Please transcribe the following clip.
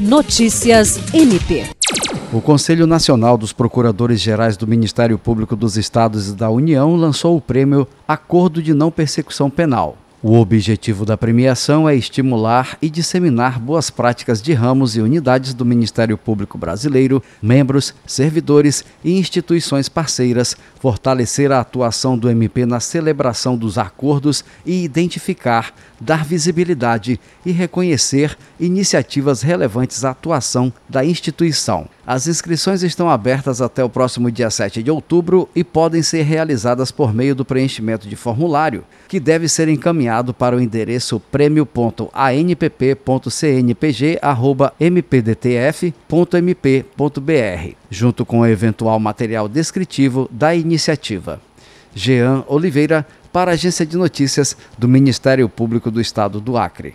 Notícias MP. O Conselho Nacional dos Procuradores Gerais do Ministério Público dos Estados e da União lançou o prêmio Acordo de Não Persecução Penal. O objetivo da premiação é estimular e disseminar boas práticas de ramos e unidades do Ministério Público Brasileiro, membros, servidores e instituições parceiras, fortalecer a atuação do MP na celebração dos acordos e identificar, dar visibilidade e reconhecer iniciativas relevantes à atuação da instituição. As inscrições estão abertas até o próximo dia 7 de outubro e podem ser realizadas por meio do preenchimento de formulário, que deve ser encaminhado para o endereço prêmio.anpp.cnpg@mpdtf.mp.br, junto com o eventual material descritivo da iniciativa. Jean Oliveira, para a Agência de Notícias do Ministério Público do Estado do Acre.